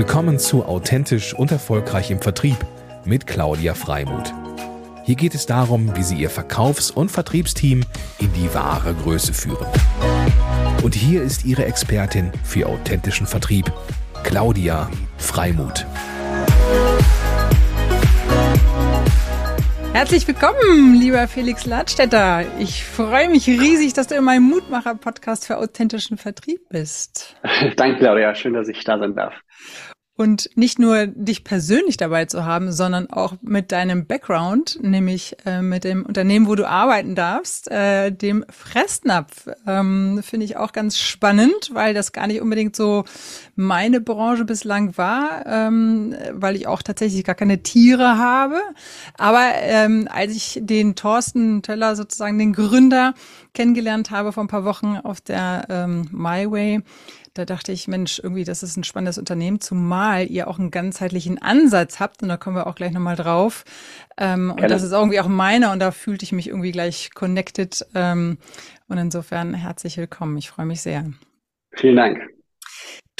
Willkommen zu Authentisch und Erfolgreich im Vertrieb mit Claudia Freimuth. Hier geht es darum, wie Sie Ihr Verkaufs- und Vertriebsteam in die wahre Größe führen. Und hier ist Ihre Expertin für authentischen Vertrieb, Claudia Freimuth. Herzlich willkommen, lieber Felix Ladstätter. Ich freue mich riesig, dass du in meinem Mutmacher-Podcast für authentischen Vertrieb bist. Danke, Claudia. Schön, dass ich da sein darf. Und nicht nur dich persönlich dabei zu haben, sondern auch mit deinem Background, nämlich äh, mit dem Unternehmen, wo du arbeiten darfst, äh, dem Fressnapf. Ähm, Finde ich auch ganz spannend, weil das gar nicht unbedingt so meine Branche bislang war, ähm, weil ich auch tatsächlich gar keine Tiere habe. Aber ähm, als ich den Thorsten Töller, sozusagen den Gründer, kennengelernt habe vor ein paar Wochen auf der ähm, MyWay, da dachte ich, Mensch, irgendwie, das ist ein spannendes Unternehmen, zumal ihr auch einen ganzheitlichen Ansatz habt. Und da kommen wir auch gleich nochmal drauf. Ähm, und das ist irgendwie auch meiner und da fühlte ich mich irgendwie gleich connected. Ähm, und insofern herzlich willkommen. Ich freue mich sehr. Vielen Dank.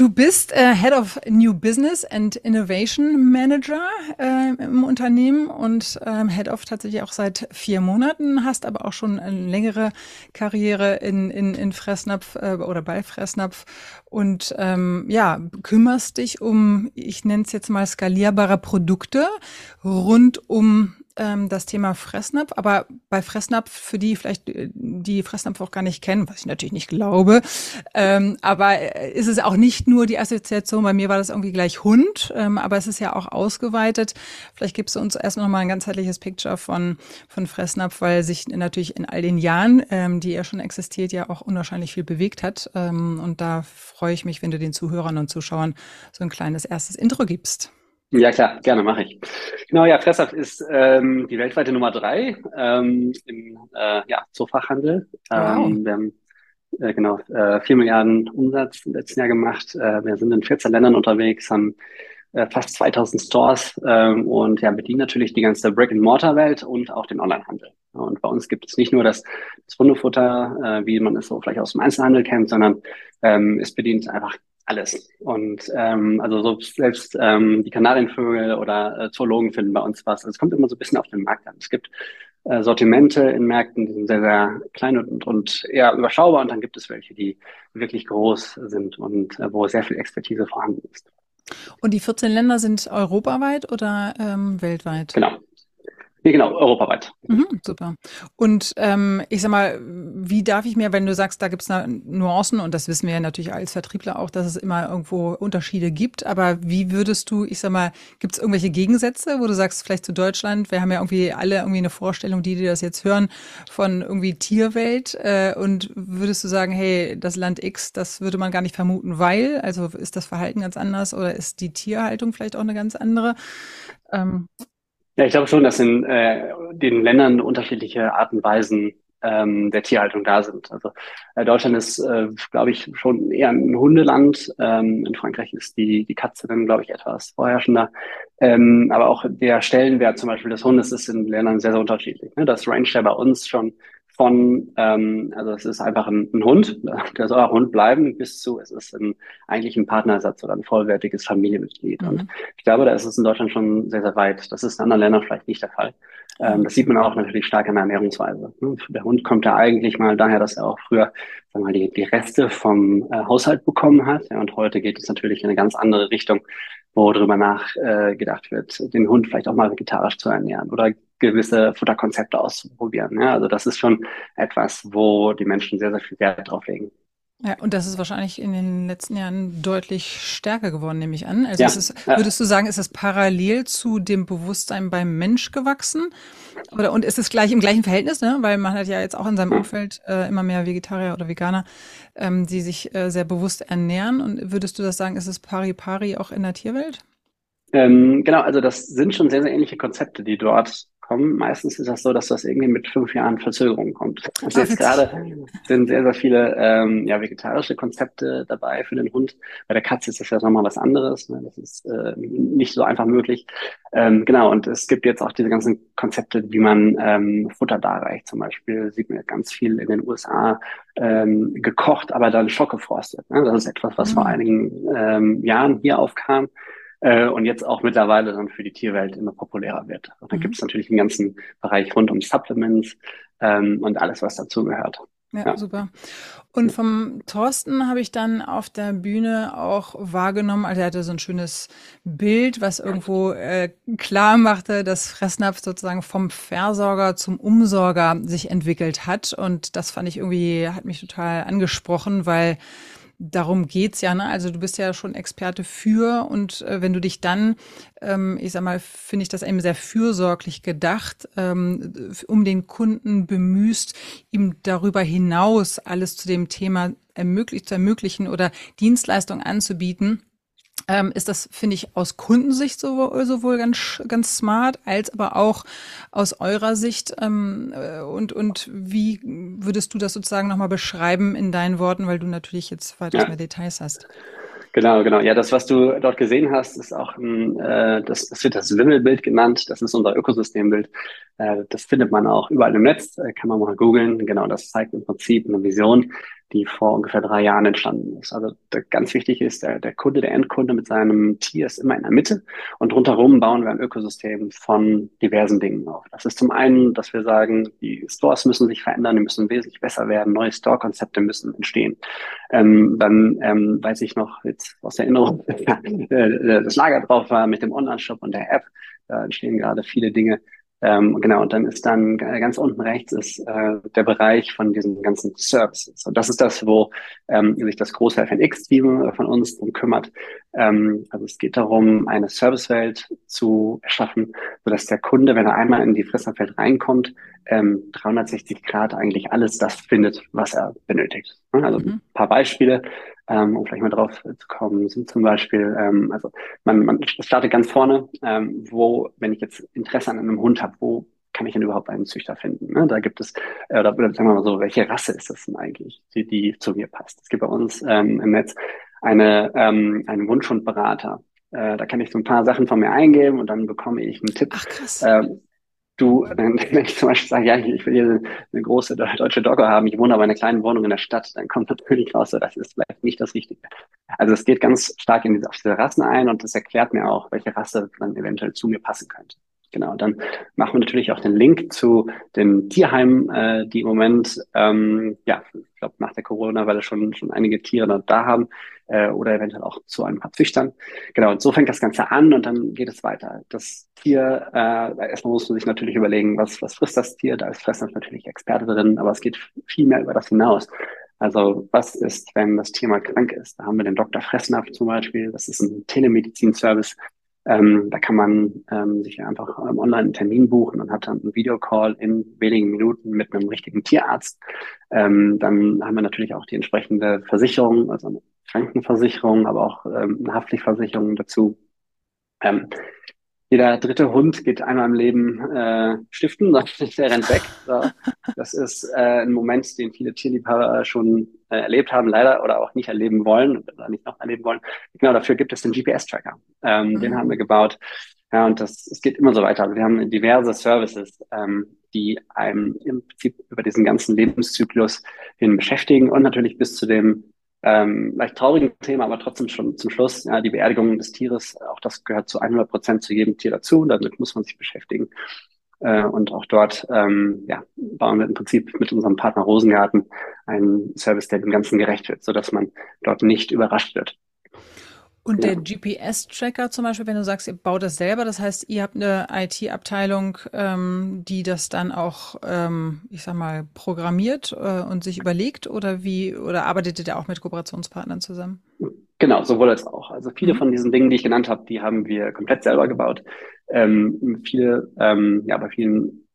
Du bist äh, Head of New Business and Innovation Manager äh, im Unternehmen und ähm, Head of tatsächlich auch seit vier Monaten, hast aber auch schon eine längere Karriere in, in, in Fressnapf äh, oder bei Fressnapf. Und ähm, ja, kümmerst dich um, ich nenne es jetzt mal skalierbare Produkte rund um ähm, das Thema Fressnapf, aber bei Fressnapf, für die vielleicht äh, die Fressnapf auch gar nicht kennen, was ich natürlich nicht glaube, ähm, aber äh, ist es auch nicht nur die Assoziation, bei mir war das irgendwie gleich Hund, ähm, aber es ist ja auch ausgeweitet. Vielleicht gibst du uns erst noch mal ein ganzheitliches Picture von, von Fressnapf, weil sich natürlich in all den Jahren, ähm, die er schon existiert, ja auch unwahrscheinlich viel bewegt hat. Ähm, und da freue ich mich, wenn du den Zuhörern und Zuschauern so ein kleines erstes Intro gibst. Ja, klar, gerne mache ich. Genau, ja, Fresshaft ist ähm, die weltweite Nummer drei ähm, im äh, ja, Zoofachhandel. Wow. Ähm, wir haben äh, genau äh, 4 Milliarden Umsatz im letzten Jahr gemacht. Äh, wir sind in 14 Ländern unterwegs, haben äh, fast 2000 Stores ähm, und ja, bedienen natürlich die ganze Brick-and-Mortar-Welt und auch den Onlinehandel. Und bei uns gibt es nicht nur das, das Hundefutter, äh, wie man es so vielleicht aus dem Einzelhandel kennt, sondern ähm, es bedient einfach alles. Und ähm, also so selbst ähm, die Kanarienvögel oder äh, Zoologen finden bei uns was. Also es kommt immer so ein bisschen auf den Markt an. Es gibt äh, Sortimente in Märkten, die sind sehr, sehr klein und, und eher überschaubar. Und dann gibt es welche, die wirklich groß sind und äh, wo sehr viel Expertise vorhanden ist. Und die 14 Länder sind europaweit oder ähm, weltweit? Genau. Nee, genau, europaweit. Mhm, super. Und ähm, ich sag mal, wie darf ich mir, wenn du sagst, da gibt es Nuancen, und das wissen wir ja natürlich als Vertriebler auch, dass es immer irgendwo Unterschiede gibt, aber wie würdest du, ich sag mal, gibt es irgendwelche Gegensätze, wo du sagst, vielleicht zu Deutschland, wir haben ja irgendwie alle irgendwie eine Vorstellung, die, die das jetzt hören, von irgendwie Tierwelt, äh, und würdest du sagen, hey, das Land X, das würde man gar nicht vermuten, weil, also ist das Verhalten ganz anders oder ist die Tierhaltung vielleicht auch eine ganz andere? Ähm, ja, ich glaube schon, dass in äh, den Ländern unterschiedliche Arten und Weisen ähm, der Tierhaltung da sind. Also äh, Deutschland ist, äh, glaube ich, schon eher ein Hundeland. Ähm, in Frankreich ist die, die Katze dann, glaube ich, etwas vorherrschender. Ähm, aber auch der Stellenwert zum Beispiel des Hundes ist in Ländern sehr, sehr unterschiedlich. Ne? Das range ja bei uns schon von, ähm, also es ist einfach ein, ein, Hund, der soll auch Hund bleiben, bis zu, es ist ein, eigentlich ein Partnersatz oder ein vollwertiges Familienmitglied. Mhm. Und ich glaube, da ist es in Deutschland schon sehr, sehr weit. Das ist in anderen Ländern vielleicht nicht der Fall. Ähm, das sieht man auch natürlich stark in der Ernährungsweise. Ne? Der Hund kommt ja eigentlich mal daher, dass er auch früher sagen wir mal, die, die Reste vom äh, Haushalt bekommen hat. Ja, und heute geht es natürlich in eine ganz andere Richtung, wo darüber nachgedacht äh, wird, den Hund vielleicht auch mal vegetarisch zu ernähren oder gewisse Futterkonzepte auszuprobieren. Ja, also das ist schon etwas, wo die Menschen sehr, sehr viel Wert drauf legen. Ja, und das ist wahrscheinlich in den letzten Jahren deutlich stärker geworden, nehme ich an. Also ja, es, würdest du sagen, ist es parallel zu dem Bewusstsein beim Mensch gewachsen? Oder und ist es gleich im gleichen Verhältnis, ne? Weil man hat ja jetzt auch in seinem Umfeld äh, immer mehr Vegetarier oder Veganer, ähm, die sich äh, sehr bewusst ernähren. Und würdest du das sagen, ist es pari pari auch in der Tierwelt? Ähm, genau, also das sind schon sehr, sehr ähnliche Konzepte, die dort kommen. Meistens ist das so, dass das irgendwie mit fünf Jahren Verzögerung kommt. Also jetzt gerade sind sehr, sehr viele ähm, ja, vegetarische Konzepte dabei für den Hund. Bei der Katze ist das ja nochmal was anderes. Ne? Das ist äh, nicht so einfach möglich. Ähm, genau, und es gibt jetzt auch diese ganzen Konzepte, wie man ähm, Futter darreicht. Zum Beispiel sieht man ganz viel in den USA ähm, gekocht, aber dann schockgefrostet. Ne? Das ist etwas, was mhm. vor einigen ähm, Jahren hier aufkam äh, und jetzt auch mittlerweile dann für die Tierwelt immer populärer wird. Und dann mhm. gibt es natürlich den ganzen Bereich rund um Supplements ähm, und alles, was dazugehört. Ja, ja, super. Und vom Thorsten habe ich dann auf der Bühne auch wahrgenommen, also er hatte so ein schönes Bild, was irgendwo äh, klar machte, dass Fressnapf sozusagen vom Versorger zum Umsorger sich entwickelt hat. Und das fand ich irgendwie, hat mich total angesprochen, weil darum geht's ja, ne? Also du bist ja schon Experte für und äh, wenn du dich dann, ähm, ich sag mal, finde ich das eben sehr fürsorglich gedacht, ähm, um den Kunden bemühst, ihm darüber hinaus alles zu dem Thema ermöglicht, zu ermöglichen oder Dienstleistungen anzubieten ähm, ist das, finde ich, aus Kundensicht sowohl, sowohl ganz, ganz smart, als aber auch aus eurer Sicht. Ähm, äh, und, und wie würdest du das sozusagen nochmal beschreiben in deinen Worten, weil du natürlich jetzt weiter ja. mehr Details hast? Genau, genau. Ja, das, was du dort gesehen hast, ist auch ein, äh, das, das wird das Wimmelbild genannt. Das ist unser Ökosystembild. Äh, das findet man auch überall im Netz, äh, kann man mal googeln. Genau, das zeigt im Prinzip eine Vision, die vor ungefähr drei Jahren entstanden ist. Also ganz wichtig ist, der, der Kunde, der Endkunde mit seinem Tier ist immer in der Mitte und rundherum bauen wir ein Ökosystem von diversen Dingen auf. Das ist zum einen, dass wir sagen, die Stores müssen sich verändern, die müssen wesentlich besser werden, neue Store-Konzepte müssen entstehen. Ähm, dann ähm, weiß ich noch jetzt aus Erinnerung, äh, das Lager drauf war mit dem Online-Shop und der App. Da entstehen gerade viele Dinge, ähm, genau, und dann ist dann ganz unten rechts ist äh, der Bereich von diesen ganzen Services. Und das ist das, wo ähm, sich das große FNX-Team von uns drum kümmert. Ähm, also es geht darum, eine Servicewelt zu erschaffen, sodass der Kunde, wenn er einmal in die Fressnapfwelt reinkommt, ähm, 360 Grad eigentlich alles das findet, was er benötigt. Also mhm. ein paar Beispiele ähm, um vielleicht mal drauf zu kommen, sind zum Beispiel, ähm, also man, man startet ganz vorne, ähm, wo, wenn ich jetzt Interesse an einem Hund habe, wo kann ich denn überhaupt einen Züchter finden? Ne? Da gibt es, äh, oder, oder sagen wir mal so, welche Rasse ist das denn eigentlich, die, die zu mir passt? Es gibt bei uns ähm, im Netz eine, ähm, einen Wunschhundberater. Äh, da kann ich so ein paar Sachen von mir eingeben und dann bekomme ich einen Tipp. Ach, krass. Äh, du, wenn ich zum Beispiel sage, ja, ich will hier eine große deutsche Dogger haben, ich wohne aber in einer kleinen Wohnung in der Stadt, dann kommt natürlich raus, so, das ist vielleicht nicht das Richtige. Also es geht ganz stark in diese, auf diese Rassen ein und das erklärt mir auch, welche Rasse dann eventuell zu mir passen könnte. Genau, dann machen wir natürlich auch den Link zu den Tierheimen, äh, die im Moment, ähm, ja, ich glaube nach der Corona-Welle schon, schon einige Tiere da haben äh, oder eventuell auch zu ein paar Züchtern. Genau, und so fängt das Ganze an und dann geht es weiter. Das Tier, äh, erstmal muss man sich natürlich überlegen, was, was frisst das Tier? Da ist Fressnapf natürlich Experte drin, aber es geht viel mehr über das hinaus. Also was ist, wenn das Tier mal krank ist? Da haben wir den Dr. Fressnapf zum Beispiel. Das ist ein Telemedizin-Service. Ähm, da kann man ähm, sich einfach ähm, online einen Termin buchen und hat dann einen Videocall in wenigen Minuten mit einem richtigen Tierarzt. Ähm, dann haben wir natürlich auch die entsprechende Versicherung, also eine Krankenversicherung, aber auch ähm, eine Haftpflichtversicherung dazu. Ähm, jeder dritte Hund geht einmal im Leben äh, stiften, der rennt weg. Das ist äh, ein Moment, den viele Tierliebhaber schon äh, erlebt haben, leider oder auch nicht erleben wollen oder nicht noch erleben wollen. Genau dafür gibt es den GPS-Tracker. Ähm, mhm. Den haben wir gebaut. Ja, und das, es geht immer so weiter. Also wir haben diverse Services, ähm, die einem im Prinzip über diesen ganzen Lebenszyklus hin beschäftigen und natürlich bis zu dem ähm, leicht traurigen Thema, aber trotzdem schon zum Schluss, ja, die Beerdigung des Tieres, auch das gehört zu 100 Prozent zu jedem Tier dazu, damit muss man sich beschäftigen. Äh, und auch dort ähm, ja, bauen wir im Prinzip mit unserem Partner Rosengarten einen Service, der dem Ganzen gerecht wird, sodass man dort nicht überrascht wird. Und der GPS-Tracker zum Beispiel, wenn du sagst, ihr baut das selber, das heißt, ihr habt eine IT-Abteilung, ähm, die das dann auch, ähm, ich sag mal, programmiert äh, und sich überlegt oder wie, oder arbeitet ihr da auch mit Kooperationspartnern zusammen? Genau, sowohl als auch. Also viele mhm. von diesen Dingen, die ich genannt habe, die haben wir komplett selber gebaut. Ähm, viele, ähm, ja, bei vielen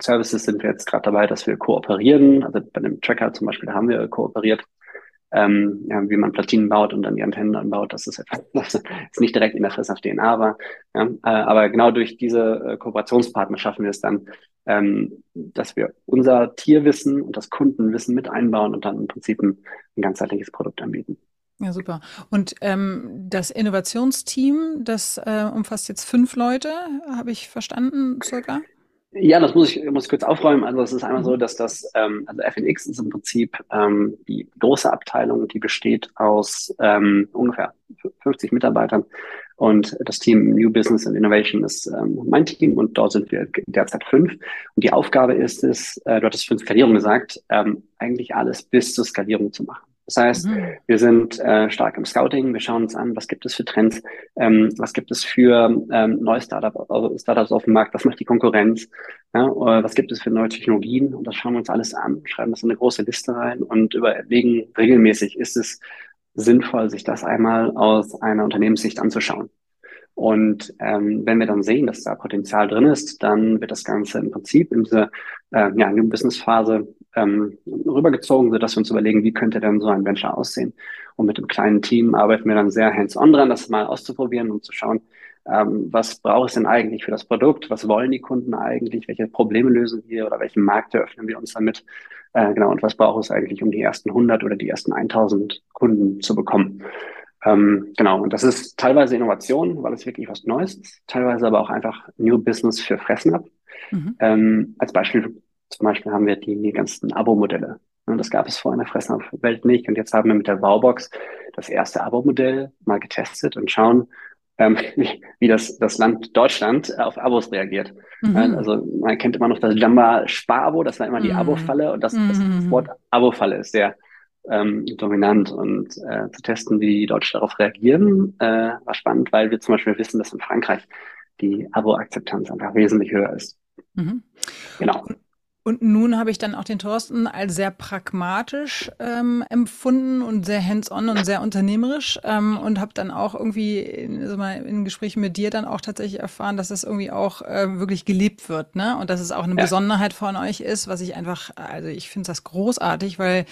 Services sind wir jetzt gerade dabei, dass wir kooperieren. Also bei dem Tracker zum Beispiel, haben wir kooperiert ähm, ja, wie man Platinen baut und dann die Antennen anbaut. Das ist etwas, das ist nicht direkt in der Fressnapf DNA war. Ja, äh, aber genau durch diese äh, Kooperationspartner schaffen wir es dann, ähm, dass wir unser Tierwissen und das Kundenwissen mit einbauen und dann im Prinzip ein, ein ganzheitliches Produkt anbieten. Ja, super. Und ähm, das Innovationsteam, das äh, umfasst jetzt fünf Leute, habe ich verstanden, circa? Ja, das muss ich, muss ich kurz aufräumen. Also es ist einmal so, dass das, ähm, also FNX ist im Prinzip ähm, die große Abteilung, die besteht aus ähm, ungefähr 50 Mitarbeitern. Und das Team New Business and Innovation ist ähm, mein Team und dort sind wir derzeit fünf. Und die Aufgabe ist es, äh, du hattest für Skalierung gesagt, ähm, eigentlich alles bis zur Skalierung zu machen. Das heißt, mhm. wir sind äh, stark im Scouting, wir schauen uns an, was gibt es für Trends, ähm, was gibt es für ähm, neue Startup, also Startups auf dem Markt, was macht die Konkurrenz, ja, was gibt es für neue Technologien und das schauen wir uns alles an, schreiben das in eine große Liste rein und überlegen regelmäßig, ist es sinnvoll, sich das einmal aus einer Unternehmenssicht anzuschauen. Und ähm, wenn wir dann sehen, dass da Potenzial drin ist, dann wird das Ganze im Prinzip in diese äh, ja, New Business Phase ähm, rübergezogen, sodass wir uns überlegen, wie könnte denn so ein Venture aussehen. Und mit dem kleinen Team arbeiten wir dann sehr hands-on dran, das mal auszuprobieren und zu schauen, ähm, was braucht es denn eigentlich für das Produkt? Was wollen die Kunden eigentlich? Welche Probleme lösen wir oder welchen Markt eröffnen wir uns damit? Äh, genau, und was braucht es eigentlich, um die ersten 100 oder die ersten 1000 Kunden zu bekommen? Ähm, genau, und das ist teilweise Innovation, weil es wirklich was Neues ist, teilweise aber auch einfach New Business für Fressnapf. Mhm. Ähm, als Beispiel, zum Beispiel haben wir die, ganzen Abo-Modelle. Das gab es vorher in der Fressnapf-Welt nicht. Und jetzt haben wir mit der Wowbox das erste Abo-Modell mal getestet und schauen, ähm, wie, wie das, das Land Deutschland auf Abos reagiert. Mhm. Also man kennt immer noch das Jamba Spar-Abo, das war immer die mhm. Abo-Falle und das, das mhm. Wort Abo-Falle ist sehr ähm, dominant und äh, zu testen, wie die Deutschen darauf reagieren, äh, war spannend, weil wir zum Beispiel wissen, dass in Frankreich die Abo-Akzeptanz einfach wesentlich höher ist. Mhm. Genau. Und nun habe ich dann auch den Thorsten als sehr pragmatisch ähm, empfunden und sehr hands-on und sehr unternehmerisch ähm, und habe dann auch irgendwie in, also mal in Gesprächen mit dir dann auch tatsächlich erfahren, dass das irgendwie auch äh, wirklich gelebt wird, ne? Und dass es auch eine ja. Besonderheit von euch ist, was ich einfach, also ich finde das großartig, weil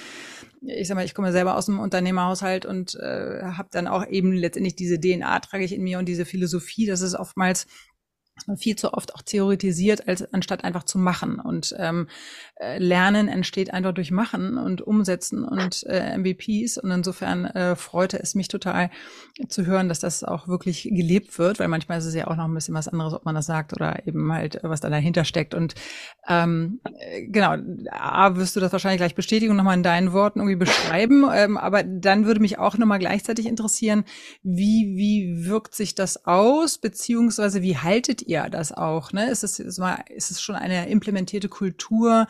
ich sag mal, ich komme selber aus dem Unternehmerhaushalt und äh, habe dann auch eben letztendlich diese DNA trage ich in mir und diese Philosophie, dass es oftmals dass man viel zu oft auch theoretisiert, als anstatt einfach zu machen. Und ähm, äh, Lernen entsteht einfach durch Machen und Umsetzen und äh, MVPs. Und insofern äh, freute es mich total zu hören, dass das auch wirklich gelebt wird, weil manchmal ist es ja auch noch ein bisschen was anderes, ob man das sagt oder eben halt, was da dahinter steckt. Und ähm, äh, genau, A, wirst du das wahrscheinlich gleich bestätigen und nochmal in deinen Worten irgendwie beschreiben. Ähm, aber dann würde mich auch nochmal gleichzeitig interessieren, wie, wie wirkt sich das aus, beziehungsweise wie haltet ihr das auch? Ne? Ist es, ist es schon eine implementierte Kultur,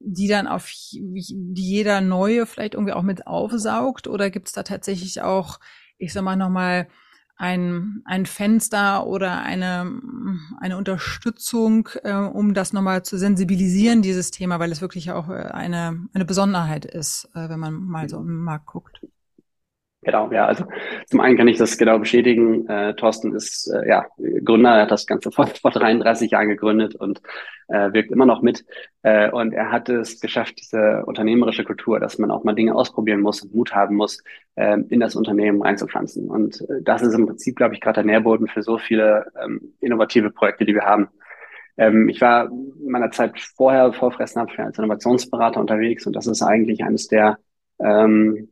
die dann auf die jeder neue vielleicht irgendwie auch mit aufsaugt? Oder gibt es da tatsächlich auch, ich sag mal, nochmal ein, ein Fenster oder eine, eine Unterstützung, äh, um das nochmal zu sensibilisieren, dieses Thema, weil es wirklich auch äh, eine, eine Besonderheit ist, äh, wenn man mal so im Markt guckt. Genau, ja, also zum einen kann ich das genau bestätigen. Äh, Thorsten ist äh, ja Gründer, er hat das Ganze vor, vor 33 Jahren gegründet und äh, wirkt immer noch mit. Äh, und er hat es geschafft, diese unternehmerische Kultur, dass man auch mal Dinge ausprobieren muss und Mut haben muss, äh, in das Unternehmen reinzupflanzen. Und äh, das ist im Prinzip, glaube ich, gerade der Nährboden für so viele ähm, innovative Projekte, die wir haben. Ähm, ich war in meiner Zeit vorher, vor Fressnapf, als Innovationsberater unterwegs und das ist eigentlich eines der ähm,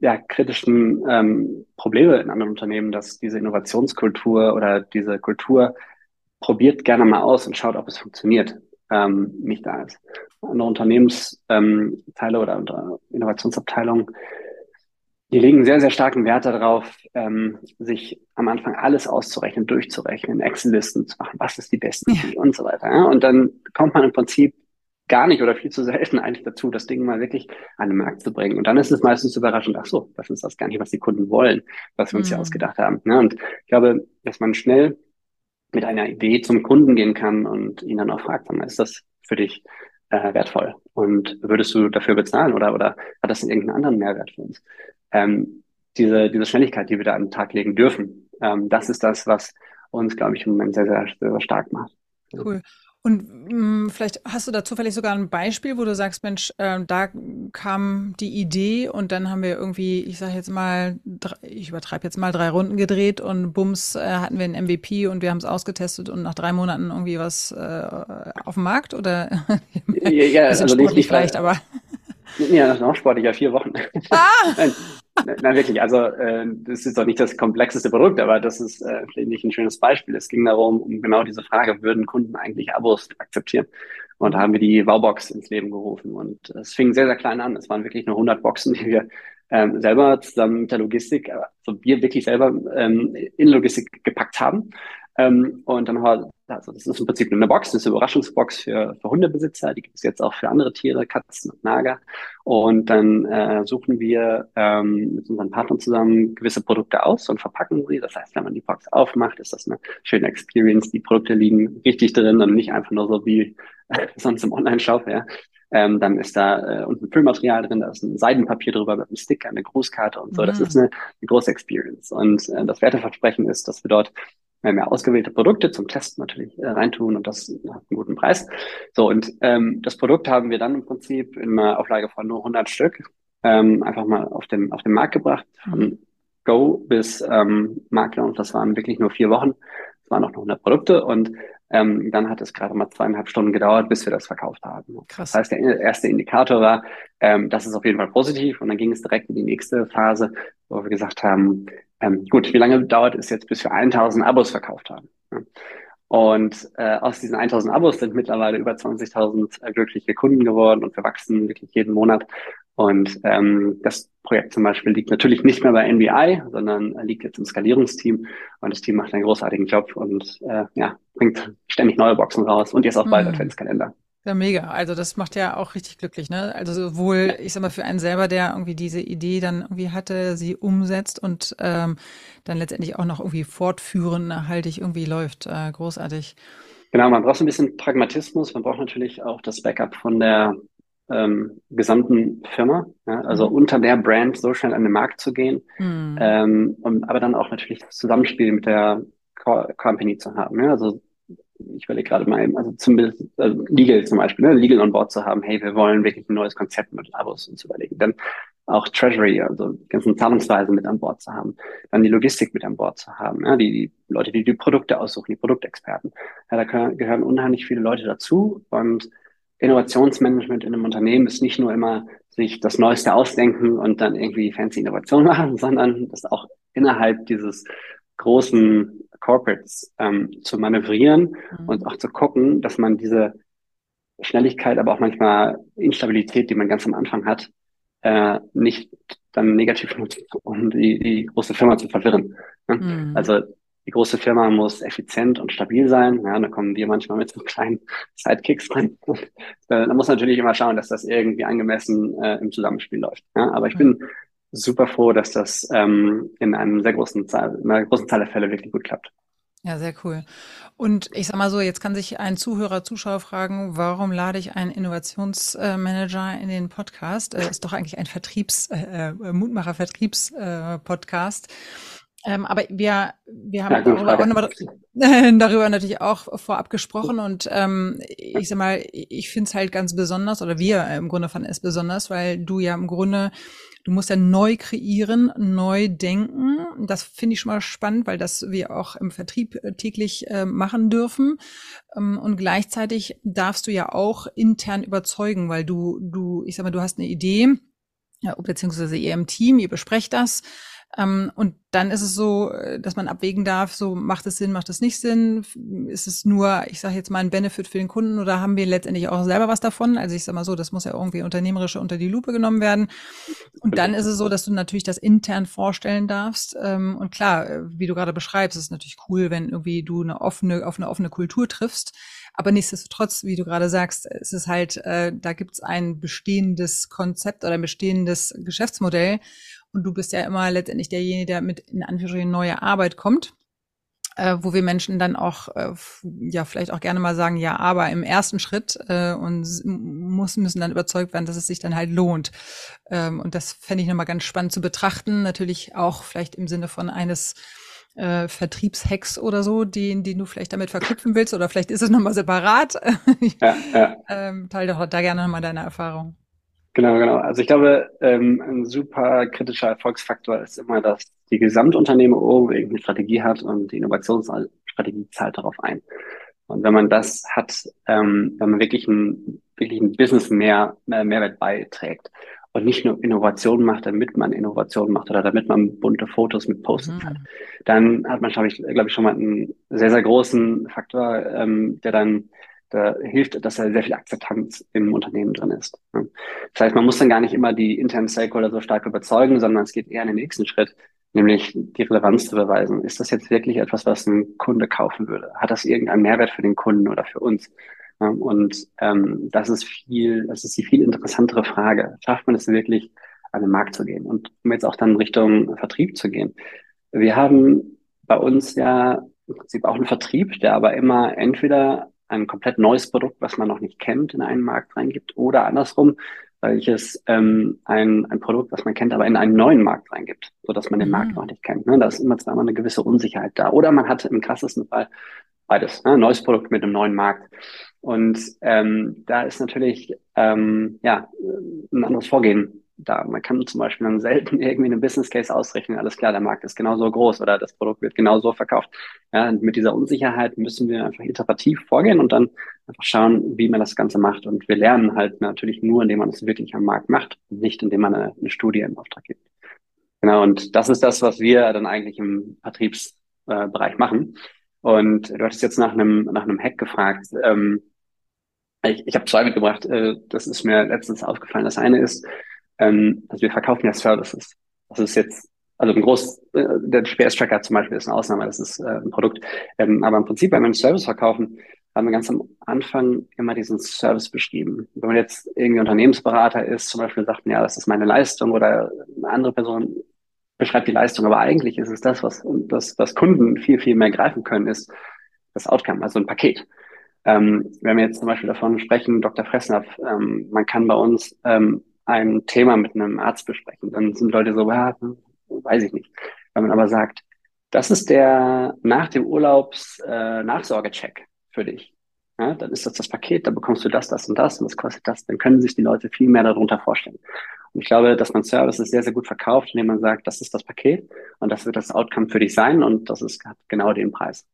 ja, kritischen ähm, Probleme in anderen Unternehmen, dass diese Innovationskultur oder diese Kultur probiert gerne mal aus und schaut, ob es funktioniert, ähm, nicht da ist. Andere Unternehmensteile ähm, oder Innovationsabteilungen, die legen sehr, sehr starken Wert darauf, ähm, sich am Anfang alles auszurechnen, durchzurechnen, Excel-Listen zu machen, was ist die beste ja. und so weiter. Ja? Und dann kommt man im Prinzip gar nicht oder viel zu selten eigentlich dazu, das Ding mal wirklich an den Markt zu bringen. Und dann ist es meistens überraschend, ach so, das ist das gar nicht, was die Kunden wollen, was wir uns mhm. hier ausgedacht haben. Ja, und ich glaube, dass man schnell mit einer Idee zum Kunden gehen kann und ihn dann auch fragt, ist das für dich äh, wertvoll? Und würdest du dafür bezahlen oder, oder hat das irgendeinen anderen Mehrwert für uns? Ähm, diese, diese Schnelligkeit, die wir da an den Tag legen dürfen, ähm, das ist das, was uns, glaube ich, im Moment sehr, sehr, sehr stark macht. Cool. Und mh, hm, vielleicht hast du da zufällig sogar ein Beispiel, wo du sagst, Mensch, äh, da kam die Idee und dann haben wir irgendwie, ich sage jetzt mal, ich übertreibe jetzt mal drei Runden gedreht und bums äh, hatten wir ein MVP und wir haben es ausgetestet und nach drei Monaten irgendwie was äh, auf dem Markt oder? Ja, ja, also sportlich vielleicht, aber ja, das ist noch sportlicher, vier Wochen. Ah! nein, nein, wirklich. Also äh, das ist doch nicht das komplexeste Produkt, aber das ist, äh, finde ich, ein schönes Beispiel. Es ging darum, um genau diese Frage, würden Kunden eigentlich Abos akzeptieren? Und da haben wir die Wowbox ins Leben gerufen. Und es fing sehr, sehr klein an. Es waren wirklich nur 100 Boxen, die wir ähm, selber zusammen mit der Logistik, also wir wirklich selber ähm, in Logistik gepackt haben. Ähm, und dann also das ist im Prinzip eine Box, das ist eine Überraschungsbox für, für Hundebesitzer, die gibt es jetzt auch für andere Tiere, Katzen und Nager. Und dann äh, suchen wir ähm, mit unseren Partnern zusammen gewisse Produkte aus und verpacken sie. Das heißt, wenn man die Box aufmacht, ist das eine schöne Experience. Die Produkte liegen richtig drin und nicht einfach nur so wie sonst im Online-Shop. Ja. Ähm, dann ist da äh, unten Füllmaterial drin, da ist ein Seidenpapier drüber mit einem Sticker, eine Grußkarte und so. Mhm. Das ist eine, eine große Experience. Und äh, das Werteversprechen ist, dass wir dort wir haben ja ausgewählte Produkte zum Testen natürlich äh, reintun und das hat einen guten Preis. So, und ähm, das Produkt haben wir dann im Prinzip in einer Auflage von nur 100 Stück ähm, einfach mal auf dem, auf den Markt gebracht. Von Go bis ähm, Marktlaunch, das waren wirklich nur vier Wochen. Es waren noch 100 Produkte und ähm, dann hat es gerade mal zweieinhalb Stunden gedauert, bis wir das verkauft haben. Krass. Das heißt, der erste Indikator war, ähm, das ist auf jeden Fall positiv und dann ging es direkt in die nächste Phase, wo wir gesagt haben, ähm, gut, wie lange dauert es jetzt, bis wir 1000 Abos verkauft haben? Ja. Und äh, aus diesen 1000 Abos sind mittlerweile über 20.000 äh, glückliche Kunden geworden und wir wachsen wirklich jeden Monat. Und ähm, das Projekt zum Beispiel liegt natürlich nicht mehr bei NBI, sondern liegt jetzt im Skalierungsteam. Und das Team macht einen großartigen Job und äh, ja, bringt ständig neue Boxen raus und jetzt auch bald mhm. Adventskalender. Ja, mega. Also das macht ja auch richtig glücklich, ne? Also sowohl, ich sag mal, für einen selber, der irgendwie diese Idee dann irgendwie hatte, sie umsetzt und ähm, dann letztendlich auch noch irgendwie fortführend nachhaltig irgendwie läuft. Äh, großartig. Genau, man braucht so ein bisschen Pragmatismus. Man braucht natürlich auch das Backup von der ähm, gesamten Firma. Ja? Also mhm. unter der Brand so schnell an den Markt zu gehen, mhm. ähm, und, aber dann auch natürlich das Zusammenspiel mit der Co Company zu haben. Ja? Also ich überlege gerade mal, also zumindest also Legal zum Beispiel, ne, Legal on Board zu haben, hey, wir wollen wirklich ein neues Konzept mit Abos uns überlegen. Dann auch Treasury, also die ganzen Zahlungsweisen mit an Bord zu haben, dann die Logistik mit an Bord zu haben, ja, die, die Leute, die die Produkte aussuchen, die Produktexperten. Ja, da können, gehören unheimlich viele Leute dazu und Innovationsmanagement in einem Unternehmen ist nicht nur immer sich das Neueste ausdenken und dann irgendwie fancy Innovation machen, sondern das auch innerhalb dieses großen Corporates ähm, zu manövrieren mhm. und auch zu gucken, dass man diese Schnelligkeit, aber auch manchmal Instabilität, die man ganz am Anfang hat, äh, nicht dann negativ nutzt, um die, die große Firma zu verwirren. Ne? Mhm. Also die große Firma muss effizient und stabil sein. Ja, da kommen wir manchmal mit so kleinen Sidekicks rein. da muss man natürlich immer schauen, dass das irgendwie angemessen äh, im Zusammenspiel läuft. Ja, aber ich bin super froh, dass das ähm, in einem sehr großen Zahl, in einer großen Zahl der Fälle wirklich gut klappt. Ja, sehr cool. Und ich sag mal so, jetzt kann sich ein Zuhörer, Zuschauer fragen, warum lade ich einen Innovationsmanager in den Podcast? Das ist doch eigentlich ein Vertriebs, äh, äh Mutmacher Vertriebs-Podcast. Äh, ähm, aber wir, wir haben ja, darüber, auch nochmal, darüber natürlich auch vorab gesprochen und ähm, ich sag mal, ich finde es halt ganz besonders, oder wir im Grunde fanden es besonders, weil du ja im Grunde Du musst ja neu kreieren, neu denken. Das finde ich schon mal spannend, weil das wir auch im Vertrieb äh, täglich äh, machen dürfen. Ähm, und gleichzeitig darfst du ja auch intern überzeugen, weil du, du, ich sag mal, du hast eine Idee, ja, beziehungsweise ihr im Team, ihr besprecht das und dann ist es so, äh, dass man abwägen darf, so macht es Sinn, macht es nicht Sinn? Ist es nur, ich sage jetzt mal, ein Benefit für den Kunden oder haben wir letztendlich auch selber was davon? Also ich sage mal so, das muss ja irgendwie unternehmerisch unter die Lupe genommen werden. Und dann ist es so, dass du natürlich das intern vorstellen darfst. Ähm, und klar, äh, wie du gerade beschreibst, ist natürlich cool, wenn irgendwie du eine offene, auf eine offene Kultur triffst. Aber nichtsdestotrotz, wie du gerade sagst, es ist halt, äh, da gibt es ein bestehendes Konzept oder ein bestehendes Geschäftsmodell. Und du bist ja immer letztendlich derjenige, der mit in Anführungsstrichen neue Arbeit kommt. Äh, wo wir Menschen dann auch, äh, ja, vielleicht auch gerne mal sagen, ja, aber im ersten Schritt äh, und muss, müssen dann überzeugt werden, dass es sich dann halt lohnt. Ähm, und das fände ich nochmal ganz spannend zu betrachten. Natürlich auch vielleicht im Sinne von eines äh, Vertriebshacks oder so, den, den du vielleicht damit verknüpfen willst, oder vielleicht ist es nochmal separat. ja, ja. Ähm, teile doch da gerne nochmal deine Erfahrung. Genau, genau. Also ich glaube, ähm, ein super kritischer Erfolgsfaktor ist immer, dass die Gesamtunternehmung irgendeine Strategie hat und die Innovationsstrategie zahlt darauf ein. Und wenn man das hat, ähm, wenn man wirklich ein, wirklich ein Business mehr, mehr Mehrwert beiträgt und nicht nur Innovation macht, damit man Innovation macht oder damit man bunte Fotos mit Posts mhm. hat, dann hat man, glaube ich, glaube ich, schon mal einen sehr, sehr großen Faktor, ähm, der dann da hilft, dass da sehr viel Akzeptanz im Unternehmen drin ist. Das heißt, man muss dann gar nicht immer die internen Stakeholder so stark überzeugen, sondern es geht eher in den nächsten Schritt, nämlich die Relevanz zu beweisen. Ist das jetzt wirklich etwas, was ein Kunde kaufen würde? Hat das irgendeinen Mehrwert für den Kunden oder für uns? Und ähm, das ist viel, das ist die viel interessantere Frage. Schafft man es wirklich, an den Markt zu gehen? Und um jetzt auch dann Richtung Vertrieb zu gehen. Wir haben bei uns ja im Prinzip auch einen Vertrieb, der aber immer entweder ein komplett neues Produkt, was man noch nicht kennt, in einen Markt reingibt oder andersrum, welches ähm, ein, ein Produkt, was man kennt, aber in einen neuen Markt reingibt, so dass man den Markt mhm. noch nicht kennt. Ne? Da ist immer zweimal eine gewisse Unsicherheit da. Oder man hat im krassesten Fall beides, ne? neues Produkt mit einem neuen Markt. Und ähm, da ist natürlich ähm, ja ein anderes Vorgehen da. Man kann zum Beispiel dann selten irgendwie einen Business Case ausrechnen. Alles klar, der Markt ist genauso groß oder das Produkt wird genauso verkauft. Ja, mit dieser Unsicherheit müssen wir einfach iterativ vorgehen und dann einfach schauen, wie man das Ganze macht. Und wir lernen halt natürlich nur, indem man es wirklich am Markt macht und nicht indem man eine, eine Studie im Auftrag gibt. Genau. Und das ist das, was wir dann eigentlich im Vertriebsbereich äh, machen. Und du hattest jetzt nach einem, nach einem Hack gefragt. Ähm, ich, ich habe zwei mitgebracht. Äh, das ist mir letztens aufgefallen. Das eine ist, ähm, also wir verkaufen ja Services. Das ist jetzt, also ein groß, äh, der GPS-Tracker zum Beispiel ist eine Ausnahme, das ist äh, ein Produkt. Ähm, aber im Prinzip, wenn wir einen Service verkaufen, haben wir ganz am Anfang immer diesen Service beschrieben. Wenn man jetzt irgendwie Unternehmensberater ist, zum Beispiel sagt, ja, das ist meine Leistung oder eine andere Person beschreibt die Leistung, aber eigentlich ist es das, was, das, was Kunden viel, viel mehr greifen können, ist das Outcome, also ein Paket. Ähm, wenn wir jetzt zum Beispiel davon sprechen, Dr. Fressnapf, ähm, man kann bei uns ähm, ein Thema mit einem Arzt besprechen. Dann sind Leute so, ja, weiß ich nicht. Wenn man aber sagt, das ist der nach dem Urlaubs äh, Nachsorgecheck für dich. Ja, dann ist das das Paket, da bekommst du das, das und das und das kostet das. Dann können sich die Leute viel mehr darunter vorstellen. Und ich glaube, dass man Services sehr, sehr gut verkauft, indem man sagt, das ist das Paket und das wird das Outcome für dich sein und das ist genau den Preis.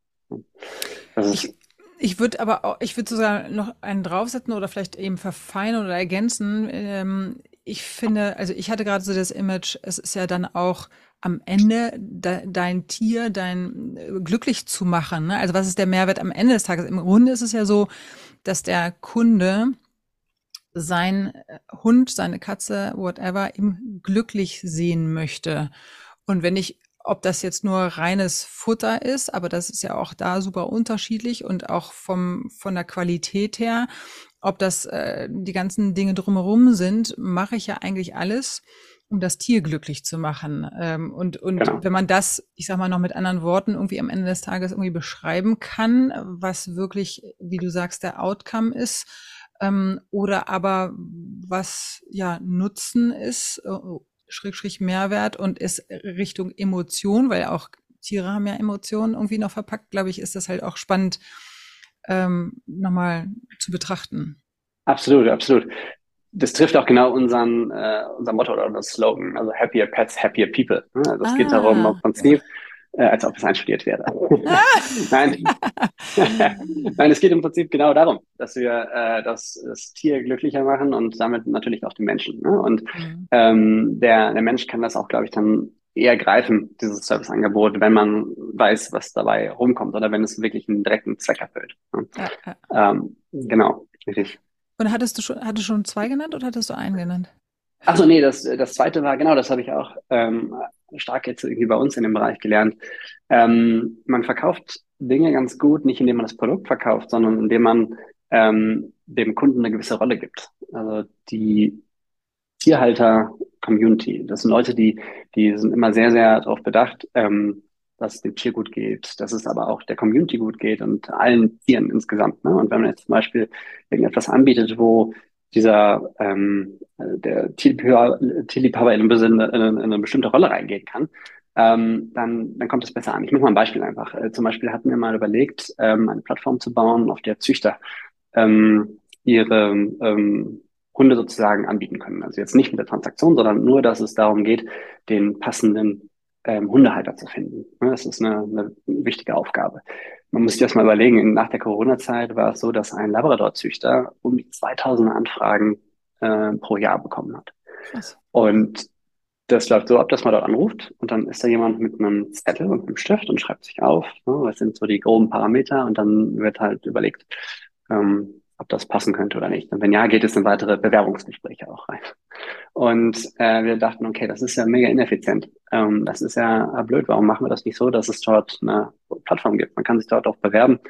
Das ist, ich würde aber auch, ich würde sogar noch einen draufsetzen oder vielleicht eben verfeinern oder ergänzen. Ähm, ich finde, also ich hatte gerade so das Image, es ist ja dann auch am Ende de, dein Tier, dein äh, glücklich zu machen. Ne? Also was ist der Mehrwert am Ende des Tages? Im Grunde ist es ja so, dass der Kunde sein äh, Hund, seine Katze, whatever, ihm glücklich sehen möchte. Und wenn ich ob das jetzt nur reines Futter ist, aber das ist ja auch da super unterschiedlich und auch vom, von der Qualität her, ob das äh, die ganzen Dinge drumherum sind, mache ich ja eigentlich alles, um das Tier glücklich zu machen. Ähm, und und genau. wenn man das, ich sag mal noch mit anderen Worten, irgendwie am Ende des Tages irgendwie beschreiben kann, was wirklich, wie du sagst, der Outcome ist, ähm, oder aber was ja Nutzen ist, äh, Schrägstrich Mehrwert und ist Richtung Emotion, weil auch Tiere haben ja Emotionen irgendwie noch verpackt, glaube ich, ist das halt auch spannend, ähm, nochmal zu betrachten. Absolut, absolut. Das trifft auch genau unseren, äh, unser Motto oder unser Slogan, also Happier Pets, Happier People. Also es ah. geht darum, im Prinzip, äh, als ob es einstudiert wäre. Nein. Nein, es geht im Prinzip genau darum, dass wir äh, das, das Tier glücklicher machen und damit natürlich auch den Menschen. Ne? Und mhm. ähm, der, der Mensch kann das auch, glaube ich, dann eher greifen, dieses Serviceangebot, wenn man weiß, was dabei rumkommt oder wenn es wirklich einen direkten Zweck erfüllt. Ne? Ja, ja. Ähm, genau, richtig. Und hattest du schon, hattest du schon zwei genannt oder hattest du einen genannt? Achso, nee, das, das zweite war, genau, das habe ich auch ähm, stark jetzt irgendwie bei uns in dem Bereich gelernt. Ähm, man verkauft Dinge ganz gut, nicht indem man das Produkt verkauft, sondern indem man ähm, dem Kunden eine gewisse Rolle gibt. Also die Tierhalter-Community, das sind Leute, die, die sind immer sehr, sehr darauf bedacht, ähm, dass es dem Tier gut geht, dass es aber auch der Community gut geht und allen Tieren insgesamt. Ne? Und wenn man jetzt zum Beispiel irgendetwas anbietet, wo dieser ähm, der Tierliebhaber in, in, in eine bestimmte Rolle reingehen kann, ähm, dann, dann kommt es besser an. Ich mache mal ein Beispiel einfach. Äh, zum Beispiel hatten wir mal überlegt, ähm, eine Plattform zu bauen, auf der Züchter ähm, ihre ähm, Hunde sozusagen anbieten können. Also jetzt nicht mit der Transaktion, sondern nur, dass es darum geht, den passenden ähm, Hundehalter zu finden. Das ist eine, eine wichtige Aufgabe. Man muss sich das mal überlegen, nach der Corona-Zeit war es so, dass ein Labrador-Züchter um die 2000 Anfragen äh, pro Jahr bekommen hat. Krass. Und das läuft so ab, dass man dort anruft und dann ist da jemand mit einem Zettel und einem Stift und schreibt sich auf, ne, was sind so die groben Parameter und dann wird halt überlegt, ähm, ob das passen könnte oder nicht. Und wenn ja, geht es in weitere Bewerbungsgespräche auch rein. Und äh, wir dachten, okay, das ist ja mega ineffizient. Ähm, das ist ja blöd. Warum machen wir das nicht so, dass es dort eine Plattform gibt? Man kann sich dort auch bewerben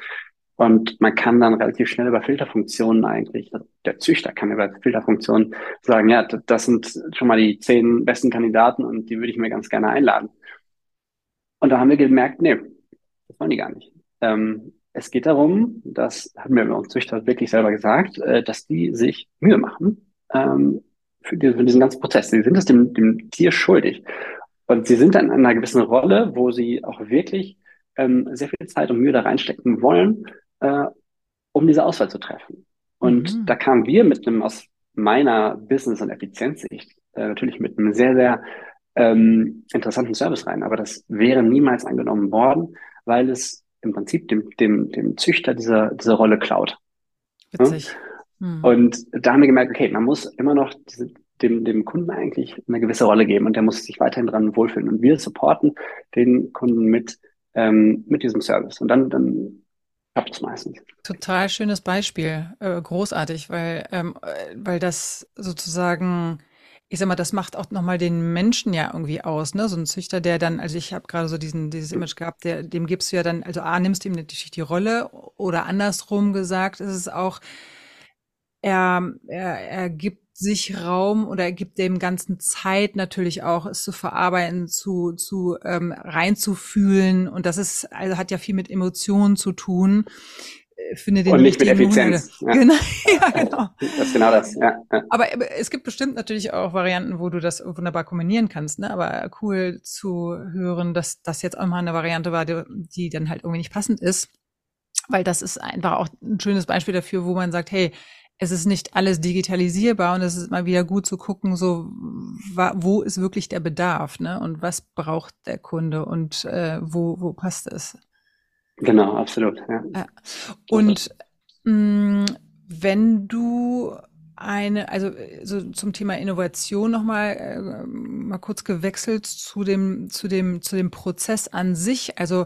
und man kann dann relativ schnell über Filterfunktionen eigentlich, also der Züchter kann über Filterfunktionen sagen, ja, das sind schon mal die zehn besten Kandidaten und die würde ich mir ganz gerne einladen. Und da haben wir gemerkt, nee, das wollen die gar nicht. Ähm, es geht darum, das haben wir uns Züchter wirklich selber gesagt, äh, dass die sich Mühe machen ähm, für, diesen ganzen Prozess. Sie sind es dem, dem Tier schuldig. Und sie sind dann in einer gewissen Rolle, wo sie auch wirklich ähm, sehr viel Zeit und Mühe da reinstecken wollen, äh, um diese Auswahl zu treffen. Und mhm. da kamen wir mit einem aus meiner Business- und Effizienzsicht äh, natürlich mit einem sehr, sehr ähm, interessanten Service rein. Aber das wäre niemals angenommen worden, weil es im Prinzip dem, dem, dem Züchter diese, diese Rolle klaut. Witzig. Ja? Hm. Und da haben wir gemerkt, okay, man muss immer noch diese, dem, dem Kunden eigentlich eine gewisse Rolle geben und der muss sich weiterhin dran wohlfühlen. Und wir supporten den Kunden mit, ähm, mit diesem Service. Und dann, dann klappt es meistens. Total schönes Beispiel, äh, großartig, weil, ähm, äh, weil das sozusagen ich sag mal, das macht auch nochmal den Menschen ja irgendwie aus, ne? So ein Züchter, der dann, also ich habe gerade so diesen, dieses Image gehabt, der, dem gibst du ja dann, also A, nimmst du ihm natürlich die Rolle oder andersrum gesagt, ist es auch, er, er, er gibt sich Raum oder er gibt dem ganzen Zeit natürlich auch, es zu verarbeiten, zu, zu ähm, reinzufühlen. Und das ist, also hat ja viel mit Emotionen zu tun finde den Und nicht mit Effizienz. Ja. Genau, ja, genau. Das ist genau das, ja. Aber es gibt bestimmt natürlich auch Varianten, wo du das wunderbar kombinieren kannst, ne? Aber cool zu hören, dass das jetzt auch mal eine Variante war, die, die dann halt irgendwie nicht passend ist. Weil das ist einfach auch ein schönes Beispiel dafür, wo man sagt, hey, es ist nicht alles digitalisierbar und es ist mal wieder gut zu gucken, so wo ist wirklich der Bedarf, ne? Und was braucht der Kunde und äh, wo, wo passt es? Genau, absolut. Ja. ja. Und mh, mm, wenn du eine, also so zum Thema Innovation nochmal äh, mal kurz gewechselt zu dem, zu dem, zu dem Prozess an sich. Also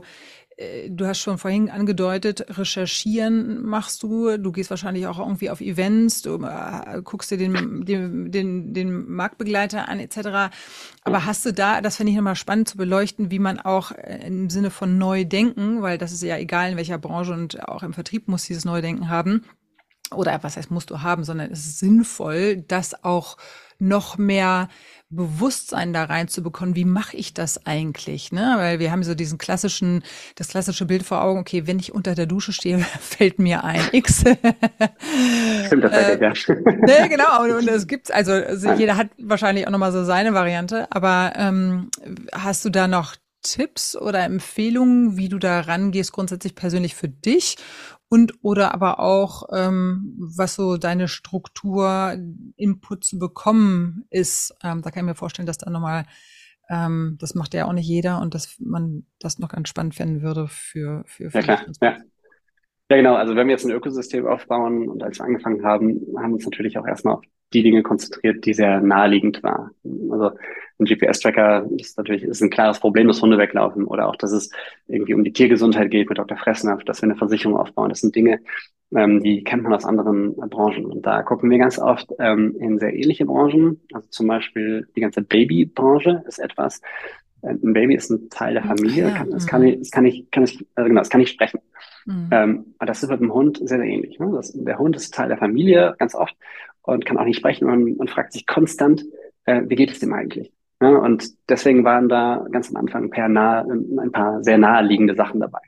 du hast schon vorhin angedeutet, recherchieren machst du, du gehst wahrscheinlich auch irgendwie auf Events, du äh, guckst dir den, den, den, den Marktbegleiter an etc. Aber hast du da, das finde ich nochmal spannend zu beleuchten, wie man auch äh, im Sinne von neu denken, weil das ist ja egal in welcher Branche und auch im Vertrieb muss dieses Neudenken haben, oder was heißt musst du haben, sondern es ist sinnvoll, das auch noch mehr Bewusstsein da reinzubekommen, wie mache ich das eigentlich? Ne? Weil wir haben so diesen klassischen, das klassische Bild vor Augen, okay, wenn ich unter der Dusche stehe, fällt mir ein X. Stimmt tatsächlich, äh, ja. ne, genau, und, und das gibt's, also, also jeder hat wahrscheinlich auch nochmal so seine Variante, aber ähm, hast du da noch Tipps oder Empfehlungen, wie du da rangehst, grundsätzlich persönlich für dich und oder aber auch, ähm, was so deine Struktur, Input zu bekommen ist. Ähm, da kann ich mir vorstellen, dass da nochmal, ähm, das macht ja auch nicht jeder und dass man das noch ganz spannend finden würde für, für, für ja, klar. Ja. ja, genau. Also wenn wir jetzt ein Ökosystem aufbauen und als wir angefangen haben, haben wir uns natürlich auch erstmal auf die Dinge konzentriert, die sehr naheliegend waren. Also ein GPS-Tracker ist natürlich ist ein klares Problem, dass Hunde weglaufen oder auch, dass es irgendwie um die Tiergesundheit geht mit Dr. Fressnapf, dass wir eine Versicherung aufbauen. Das sind Dinge, ähm, die kennt man aus anderen äh, Branchen. Und da gucken wir ganz oft ähm, in sehr ähnliche Branchen. Also zum Beispiel die ganze Babybranche ist etwas. Äh, ein Baby ist ein Teil der Familie. Ja, das kann ich, das kann ich, kann ich, also genau, das kann ich sprechen. Mhm. Ähm, aber das ist mit dem Hund sehr, sehr ähnlich. Ne? Das, der Hund ist Teil der Familie ganz oft und kann auch nicht sprechen und, und fragt sich konstant, äh, wie geht es dem eigentlich? Ja, und deswegen waren da ganz am Anfang per nah, ein paar sehr naheliegende Sachen dabei.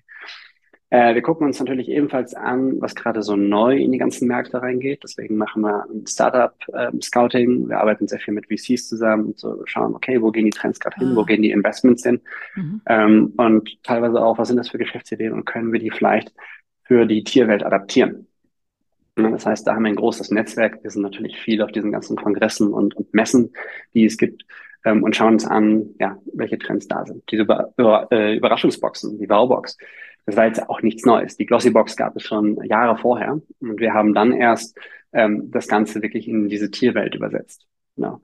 Äh, wir gucken uns natürlich ebenfalls an, was gerade so neu in die ganzen Märkte reingeht. Deswegen machen wir ein Startup-Scouting. Ähm, wir arbeiten sehr viel mit VCs zusammen und so schauen, okay, wo gehen die Trends gerade hin, ah. wo gehen die Investments hin? Mhm. Ähm, und teilweise auch, was sind das für Geschäftsideen und können wir die vielleicht für die Tierwelt adaptieren? Das heißt, da haben wir ein großes Netzwerk. Wir sind natürlich viel auf diesen ganzen Kongressen und, und Messen, die es gibt, ähm, und schauen uns an, ja, welche Trends da sind. Diese Über äh, Überraschungsboxen, die Wowbox, das war jetzt auch nichts Neues. Die Glossybox gab es schon Jahre vorher und wir haben dann erst ähm, das Ganze wirklich in diese Tierwelt übersetzt. Genau.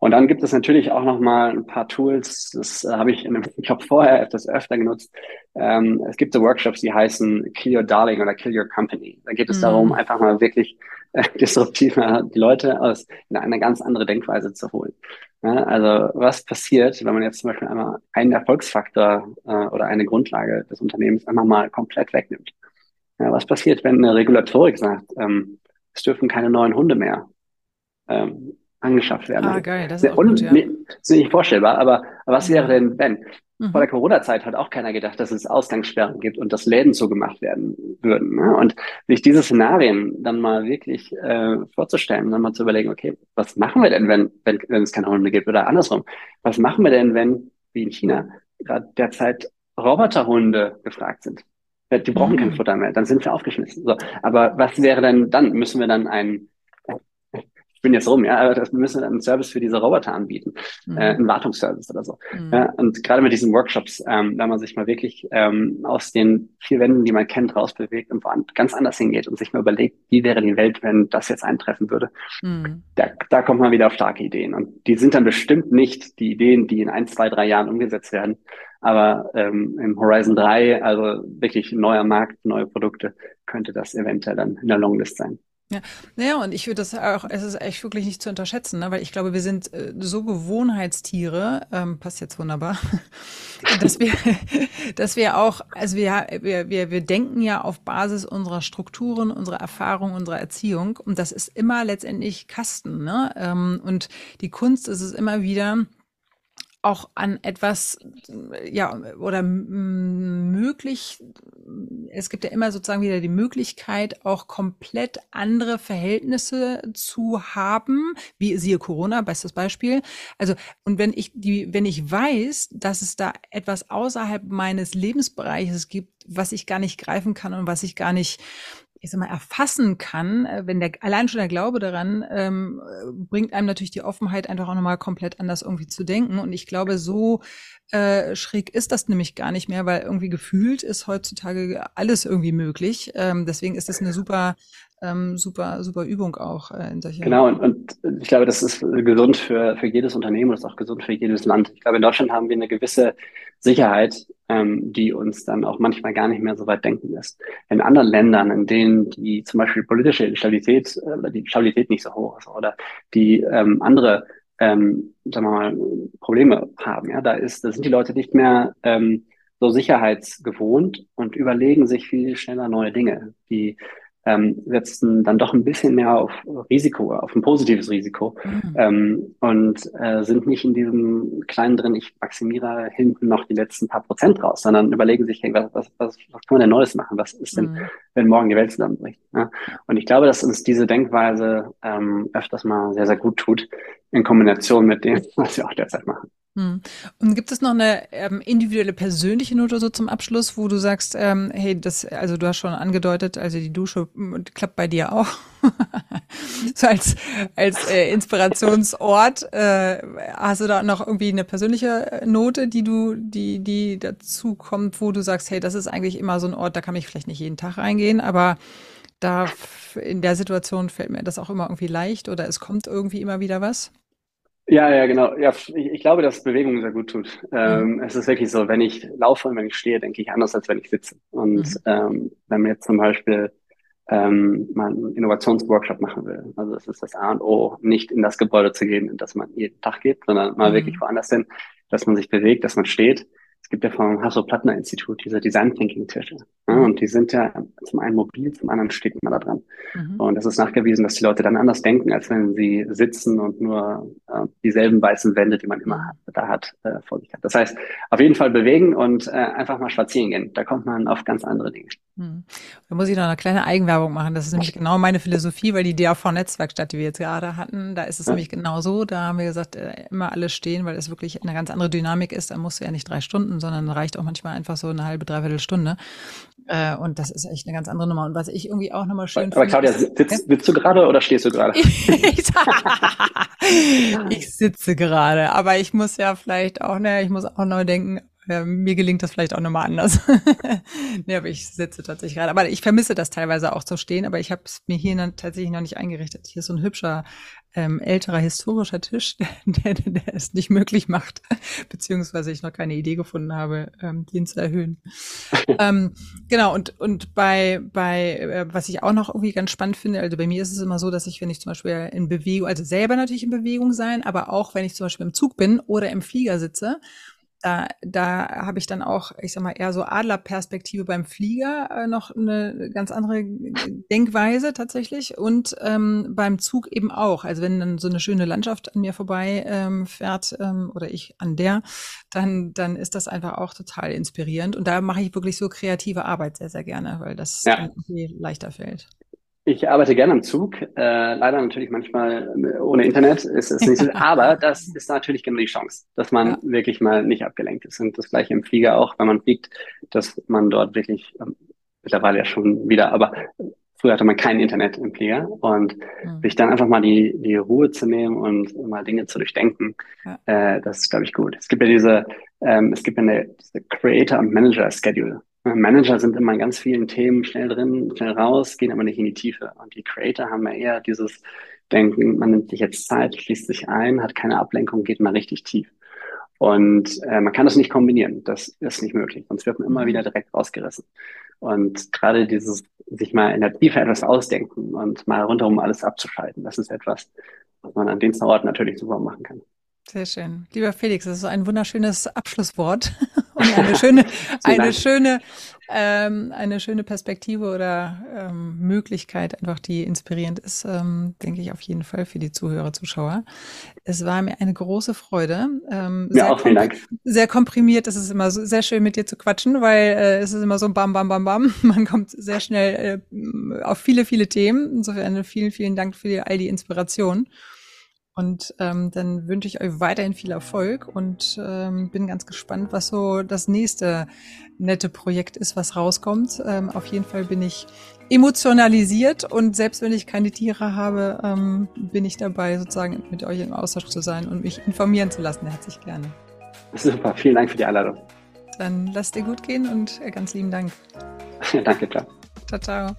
Und dann gibt es natürlich auch noch mal ein paar Tools, das äh, habe ich in einem Job vorher etwas öfter genutzt. Ähm, es gibt so Workshops, die heißen Kill Your Darling oder Kill Your Company. Da geht es mhm. darum, einfach mal wirklich äh, disruptiv die Leute aus in eine ganz andere Denkweise zu holen. Ja, also was passiert, wenn man jetzt zum Beispiel einmal einen Erfolgsfaktor äh, oder eine Grundlage des Unternehmens einmal mal komplett wegnimmt? Ja, was passiert, wenn eine Regulatorik sagt, ähm, es dürfen keine neuen Hunde mehr ähm, angeschafft werden? Ah, geil, das ist Und, gut, ja. ist nicht vorstellbar, aber, aber was wäre denn, wenn? Mhm. Vor der Corona-Zeit hat auch keiner gedacht, dass es Ausgangssperren gibt und dass Läden zugemacht werden würden. Ne? Und sich diese Szenarien dann mal wirklich äh, vorzustellen, dann mal zu überlegen, okay, was machen wir denn, wenn, wenn, wenn es keine Hunde gibt? Oder andersrum, was machen wir denn, wenn, wie in China, gerade derzeit Roboterhunde gefragt sind? Die brauchen mhm. kein Futter mehr, dann sind wir aufgeschmissen. So, aber was wäre denn dann? Müssen wir dann ein ich bin jetzt rum, ja, aber das müssen wir dann einen Service für diese Roboter anbieten, mhm. äh, einen Wartungsservice oder so. Mhm. Ja, und gerade mit diesen Workshops, ähm, da man sich mal wirklich ähm, aus den vier Wänden, die man kennt, rausbewegt und woand ganz anders hingeht und sich mal überlegt, wie wäre die Welt, wenn das jetzt eintreffen würde. Mhm. Da, da kommt man wieder auf starke Ideen. Und die sind dann bestimmt nicht die Ideen, die in ein, zwei, drei Jahren umgesetzt werden. Aber ähm, im Horizon 3, also wirklich neuer Markt, neue Produkte, könnte das eventuell dann in der Longlist sein. Ja, naja, und ich würde das auch, es ist echt wirklich nicht zu unterschätzen, ne? weil ich glaube, wir sind äh, so Gewohnheitstiere, ähm, passt jetzt wunderbar, dass wir, dass wir auch, also wir, wir, wir, wir denken ja auf Basis unserer Strukturen, unserer Erfahrung, unserer Erziehung und das ist immer letztendlich Kasten, ne? Ähm, und die Kunst ist es immer wieder, auch an etwas, ja, oder möglich, es gibt ja immer sozusagen wieder die Möglichkeit, auch komplett andere Verhältnisse zu haben, wie siehe Corona, bestes Beispiel. Also, und wenn ich die, wenn ich weiß, dass es da etwas außerhalb meines Lebensbereiches gibt, was ich gar nicht greifen kann und was ich gar nicht ich sag mal, erfassen kann, äh, wenn der allein schon der Glaube daran ähm, bringt einem natürlich die Offenheit, einfach auch nochmal komplett anders irgendwie zu denken. Und ich glaube, so äh, schräg ist das nämlich gar nicht mehr, weil irgendwie gefühlt ist heutzutage alles irgendwie möglich. Ähm, deswegen ist das eine super ähm, super, super Übung auch äh, in solcher. Genau, und, und ich glaube, das ist gesund für, für jedes Unternehmen und ist auch gesund für jedes Land. Ich glaube, in Deutschland haben wir eine gewisse Sicherheit, ähm, die uns dann auch manchmal gar nicht mehr so weit denken lässt. In anderen Ländern, in denen die zum Beispiel politische Stabilität, äh, die Stabilität nicht so hoch ist oder die ähm, andere ähm, sagen wir mal, Probleme haben, ja, da ist, da sind die Leute nicht mehr ähm, so sicherheitsgewohnt und überlegen sich viel schneller neue Dinge, die ähm, setzen dann doch ein bisschen mehr auf Risiko, auf ein positives Risiko mhm. ähm, und äh, sind nicht in diesem kleinen drin, ich maximiere hinten noch die letzten paar Prozent raus, sondern überlegen sich, hey, was, was, was, was kann man denn Neues machen? Was ist denn, mhm. wenn morgen die Welt zusammenbricht? Ja? Und ich glaube, dass uns diese Denkweise ähm, öfters mal sehr, sehr gut tut, in Kombination mit dem, was wir auch derzeit machen. Hm. Und gibt es noch eine ähm, individuelle persönliche Note so zum Abschluss, wo du sagst, ähm, hey, das, also du hast schon angedeutet, also die Dusche hm, klappt bei dir auch. so als, als äh, Inspirationsort. Äh, hast du da noch irgendwie eine persönliche Note, die du, die, die dazu kommt, wo du sagst, hey, das ist eigentlich immer so ein Ort, da kann ich vielleicht nicht jeden Tag reingehen, aber da in der Situation fällt mir das auch immer irgendwie leicht oder es kommt irgendwie immer wieder was? Ja, ja, genau. Ja, ich, ich glaube, dass Bewegung sehr gut tut. Ähm, mhm. Es ist wirklich so, wenn ich laufe und wenn ich stehe, denke ich anders, als wenn ich sitze. Und mhm. ähm, wenn wir jetzt zum Beispiel ähm, mal einen Innovationsworkshop machen will, also das ist das A und O, nicht in das Gebäude zu gehen, in das man jeden Tag geht, sondern mal mhm. wirklich woanders hin, dass man sich bewegt, dass man steht gibt ja vom Hasso-Plattner-Institut diese Design Thinking-Tische. Ja, und die sind ja zum einen mobil, zum anderen steht man da dran. Mhm. Und es ist nachgewiesen, dass die Leute dann anders denken, als wenn sie sitzen und nur äh, dieselben weißen Wände, die man immer hat, da hat, äh, vor sich hat. Das heißt, auf jeden Fall bewegen und äh, einfach mal spazieren gehen. Da kommt man auf ganz andere Dinge. Mhm. Da muss ich noch eine kleine Eigenwerbung machen. Das ist nämlich genau meine Philosophie, weil die DAV-Netzwerkstatt, die wir jetzt gerade hatten, da ist es ja. nämlich genau so. Da haben wir gesagt, äh, immer alles stehen, weil es wirklich eine ganz andere Dynamik ist. Da musst du ja nicht drei Stunden sondern reicht auch manchmal einfach so eine halbe, dreiviertel Stunde. Äh, und das ist echt eine ganz andere Nummer. Und was ich irgendwie auch nochmal schön Aber, finde. Aber Claudia, sitzt, sitzt du gerade oder stehst du gerade? ich sitze gerade, aber ich muss ja vielleicht auch, ne, ich muss auch neu denken, äh, mir gelingt das vielleicht auch nochmal anders. nee, aber ich sitze tatsächlich gerade. Aber ich vermisse das teilweise auch zu stehen, aber ich habe es mir hier tatsächlich noch nicht eingerichtet. Hier ist so ein hübscher ähm, älterer historischer Tisch, der, der, der es nicht möglich macht, beziehungsweise ich noch keine Idee gefunden habe, ähm, den zu erhöhen. ähm, genau, und, und bei, bei äh, was ich auch noch irgendwie ganz spannend finde, also bei mir ist es immer so, dass ich, wenn ich zum Beispiel in Bewegung, also selber natürlich in Bewegung sein, aber auch wenn ich zum Beispiel im Zug bin oder im Flieger sitze da, da habe ich dann auch, ich sag mal, eher so Adlerperspektive beim Flieger äh, noch eine ganz andere Denkweise tatsächlich und ähm, beim Zug eben auch. Also wenn dann so eine schöne Landschaft an mir vorbei ähm, fährt ähm, oder ich an der, dann, dann ist das einfach auch total inspirierend. Und da mache ich wirklich so kreative Arbeit sehr, sehr gerne, weil das ja. leichter fällt. Ich arbeite gerne am Zug, äh, leider natürlich manchmal äh, ohne Internet ist es nicht so, aber das ist natürlich genau die Chance, dass man ja. wirklich mal nicht abgelenkt ist. Und das gleiche im Flieger auch, wenn man fliegt, dass man dort wirklich ähm, mittlerweile ja schon wieder, aber früher hatte man kein Internet im Flieger und mhm. sich dann einfach mal die, die Ruhe zu nehmen und mal Dinge zu durchdenken, ja. äh, das ist, glaube ich, gut. Es gibt ja diese, ähm, es gibt ja eine diese Creator und Manager Schedule. Manager sind immer in ganz vielen Themen schnell drin, schnell raus, gehen aber nicht in die Tiefe. Und die Creator haben ja eher dieses Denken, man nimmt sich jetzt Zeit, schließt sich ein, hat keine Ablenkung, geht mal richtig tief. Und äh, man kann das nicht kombinieren. Das ist nicht möglich. Sonst wird man immer wieder direkt rausgerissen. Und gerade dieses sich mal in der Tiefe etwas ausdenken und mal rundherum alles abzuschalten, das ist etwas, was man an den Orten natürlich super machen kann. Sehr schön. Lieber Felix, das ist ein wunderschönes Abschlusswort und eine schöne, eine schöne, ähm, eine schöne Perspektive oder ähm, Möglichkeit, einfach die inspirierend ist, ähm, denke ich auf jeden Fall für die Zuhörer, Zuschauer. Es war mir eine große Freude. Ähm, ja, auch vielen Dank. Sehr komprimiert. Es ist immer so, sehr schön mit dir zu quatschen, weil äh, es ist immer so Bam, Bam, Bam, Bam. Man kommt sehr schnell äh, auf viele, viele Themen. Insofern vielen, vielen Dank für all die Inspiration. Und ähm, dann wünsche ich euch weiterhin viel Erfolg und ähm, bin ganz gespannt, was so das nächste nette Projekt ist, was rauskommt. Ähm, auf jeden Fall bin ich emotionalisiert und selbst wenn ich keine Tiere habe, ähm, bin ich dabei, sozusagen mit euch im Austausch zu sein und mich informieren zu lassen. Herzlich gerne. Super, vielen Dank für die Einladung. Dann lasst dir gut gehen und ganz lieben Dank. Danke, ciao. Ciao, ciao.